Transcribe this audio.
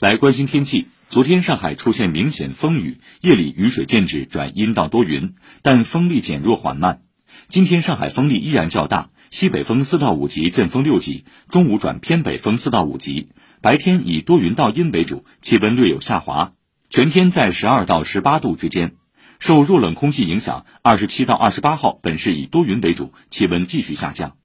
来关心天气。昨天上海出现明显风雨夜里雨水渐止转阴到多云但风力减弱缓慢。今天上海风力依然较大西北风四到五级阵风六级中午转偏北风四到五级。白天以多云到阴为主气温略有下滑。全天在十二到十八度之间。受弱冷空气影响二十七到二十八号本市以多云为主气温继续下降。